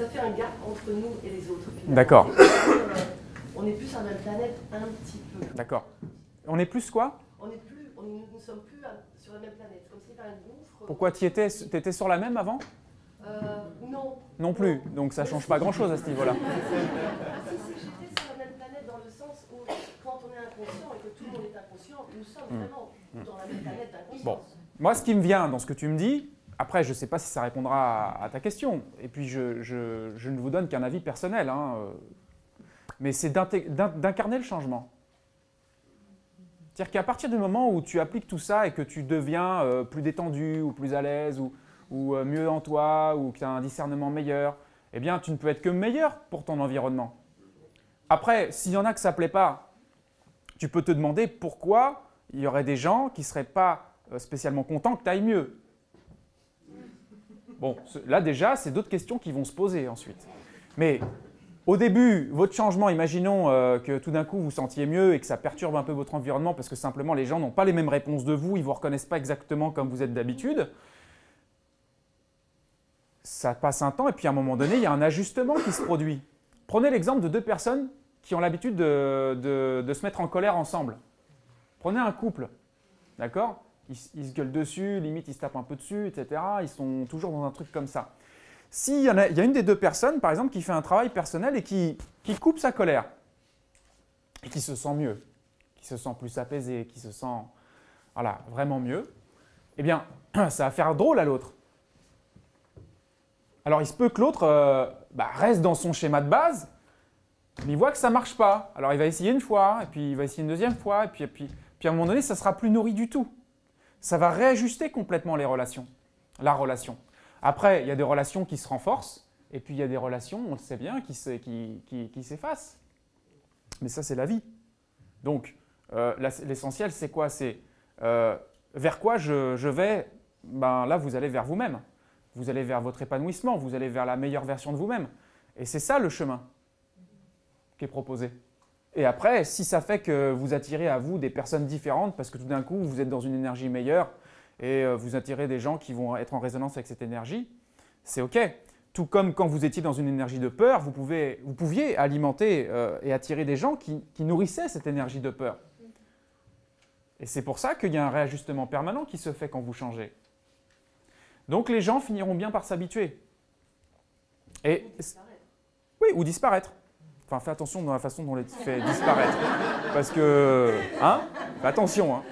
ça fait un gap entre nous et les autres. D'accord. Euh, On est plus sur la même planète un petit peu. D'accord. On est plus quoi? On est plus, on, nous ne sommes plus sur la même planète. Comme s'il y avait un gouffre. Pourquoi tu étais, étais sur la même avant? Euh, Non. Non plus. Donc ça change pas grand-chose à ce niveau-là. Si, si, j'étais sur la même planète dans le sens où, quand on est inconscient et que tout le monde est inconscient, nous sommes vraiment dans la même planète d'inconscience. Hmm. Bon. Moi, ce qui me vient dans ce que tu me dis, après, je ne sais pas si ça répondra à, ta question, et puis je, ne vous donne qu'un avis personnel, hein, euh, mais c'est d'incarner le changement. C'est-à-dire qu'à partir du moment où tu appliques tout ça et que tu deviens euh, plus détendu ou plus à l'aise ou, euh, mieux en toi ou que tu as un discernement meilleur, eh bien, tu ne peux être que meilleur pour ton environnement. Après, s'il y en a que ça ne plaît pas, tu peux te demander pourquoi il y aurait des gens qui ne seraient pas spécialement contents que tu ailles mieux. Bon, là déjà, c'est d'autres questions qui vont se poser ensuite. Mais au début, votre changement, imaginons euh, que tout d'un coup vous sentiez mieux et que ça perturbe un peu votre environnement parce que simplement les gens n'ont pas les mêmes réponses de vous, ils ne vous reconnaissent pas exactement comme vous êtes d'habitude. Ça passe un temps et puis à un moment donné, il y a un ajustement qui se produit. Prenez l'exemple de deux personnes qui ont l'habitude de- de- de se mettre en colère ensemble. Prenez un couple, d'accord? Ils, se gueulent dessus, limite ils se tapent un peu dessus, etc. Ils sont toujours dans un truc comme ça. S'il y, a- y a une des deux personnes, par exemple, qui fait un travail personnel et qui, coupe sa colère, et qui se sent mieux, qui se sent plus apaisé, qui se sent voilà, vraiment mieux, eh bien, ça va faire drôle à l'autre. Alors il se peut que l'autre euh, bah, reste dans son schéma de base, mais il voit que ça ne marche pas. Alors il va essayer une fois, et puis il va essayer une deuxième fois, et puis, puis, puis à un moment donné, ça sera plus nourri du tout. Ça va réajuster complètement les relations, la relation. Après, il y a des relations qui se renforcent, et puis il y a des relations, on le sait bien, qui se- qui- qui- qui s'effacent. Mais ça, c'est la vie. Donc, euh, l'essentiel, c'est quoi? C'est euh, vers quoi je, je vais? Ben, Là, vous allez vers vous-même. Vous allez vers votre épanouissement, vous allez vers la meilleure version de vous-même. Et c'est ça le chemin qui est proposé. Et après, si ça fait que vous attirez à vous des personnes différentes, parce que tout d'un coup, vous êtes dans une énergie meilleure et euh, vous attirez des gens qui vont être en résonance avec cette énergie, c'est OK. Tout comme quand vous étiez dans une énergie de peur, vous, pouvez, vous pouviez alimenter euh, et attirer des gens qui, qui nourrissaient cette énergie de peur. Et c'est pour ça qu'il y a un réajustement permanent qui se fait quand vous changez. Donc les gens finiront bien par s'habituer. Et oui, ou disparaître. Enfin, fais attention dans la façon dont on les fait disparaître. Parce que, hein? Attention, hein